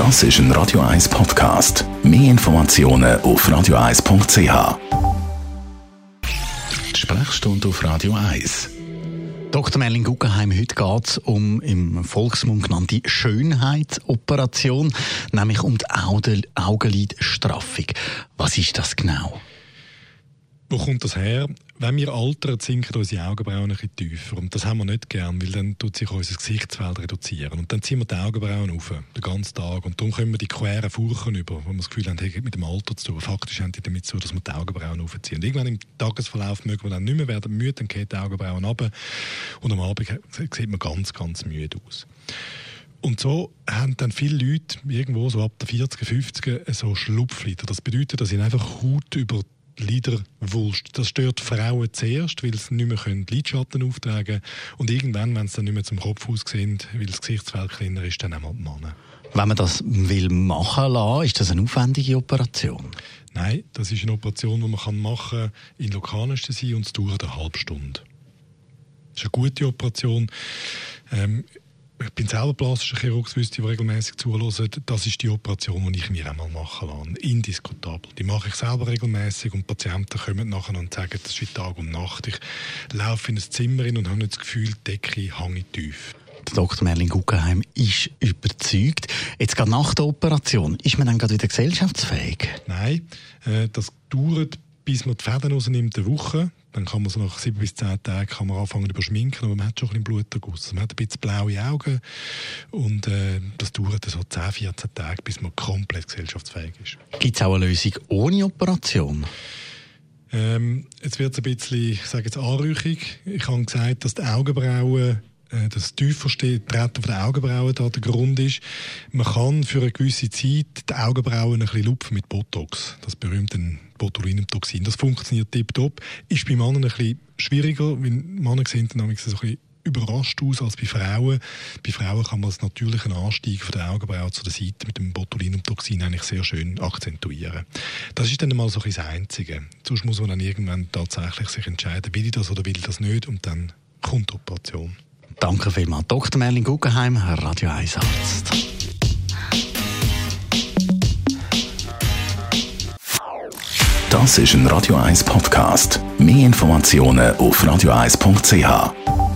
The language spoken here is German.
Das ist ein Radio 1 Podcast. Mehr Informationen auf radio1.ch. Sprechstunde auf Radio 1. Dr. Merlin Guggenheim, heute geht es um im Volksmund genannte Schönheitsoperation, nämlich um die Augenlidstraffung. Was ist das genau? Wo kommt das her? Wenn wir altern, sinken unsere Augenbrauen ein bisschen tiefer. Und das haben wir nicht gern, weil dann tut sich unser Gesichtsfeld reduzieren. Und dann ziehen wir die Augenbrauen auf, den ganzen Tag. Und darum können wir die queren Furchen über, wo wir das Gefühl haben, hey, mit dem Alter zu tun. Faktisch haben die damit zu, dass wir die Augenbrauen aufziehen. Und irgendwann im Tagesverlauf mögen wir dann nicht mehr werden müde, dann gehen die Augenbrauen runter. Und am Abend sieht man ganz, ganz müde aus. Und so haben dann viele Leute irgendwo so ab der 40er, 50er so Schlupflider. Das bedeutet, dass sie einfach Haut über Liderwulst. Das stört Frauen zuerst, weil sie nicht mehr können Lidschatten auftragen können. Und irgendwann, wenn sie dann nicht mehr zum Kopf aussehen, weil das Gesichtsfeld kleiner ist, dann einmal die Männer. Wenn man das will machen lassen, ist das eine aufwendige Operation? Nein, das ist eine Operation, die man machen kann in Lokalanästhesie und es dauert eine halbe Stunde. Das ist eine gute Operation. Ähm, ich bin selber plastischer Chirurg, wüsste ich, regelmäßig zuhören. Das ist die Operation, die ich mir einmal machen lasse. Indiskutabel. Die mache ich selber regelmäßig und Patienten kommen nachher und sagen, das ist wie Tag und Nacht. Ich laufe in ein Zimmer und habe nicht das Gefühl, die Decke hänge tief. Der Dr. Merlin Guggenheim ist überzeugt. Jetzt gerade nach der Operation, ist man dann gerade wieder gesellschaftsfähig? Nein, äh, das dauert bis man die Fäden rausnimmt, eine Woche. Dann kann man so nach sieben bis zehn Tagen kann man anfangen überschminken, aber man hat schon ein bisschen Bluterguss. Man hat ein bisschen blaue Augen und äh, das dauert so 10, 14 Tage, bis man komplett gesellschaftsfähig ist. Gibt es auch eine Lösung ohne Operation? Ähm, jetzt wird es ein bisschen, ich sage jetzt anrüchig. Ich habe gesagt, dass die Augenbrauen das tiefer Treten der Augenbrauen da der Grund ist. Man kann für eine gewisse Zeit die Augenbrauen ein bisschen lupfen mit Botox, das berühmte Botulinumtoxin. Das funktioniert tiptop. Ist bei Männern ein bisschen schwieriger, weil Männer sehen dann ein bisschen überrascht aus als bei Frauen. Bei Frauen kann man das natürlichen Anstieg von der Augenbraue zu der Seite mit dem Botulinumtoxin eigentlich sehr schön akzentuieren. Das ist dann mal so ein das Einzige. Sonst muss man dann irgendwann tatsächlich sich entscheiden, will ich das oder will ich das nicht und dann kommt die Operation. Danke vielmals. Dr. Merlin Guggenheim, Radio 1 Arzt. Das ist ein Radio 1 Podcast. Mehr Informationen auf radio1.ch.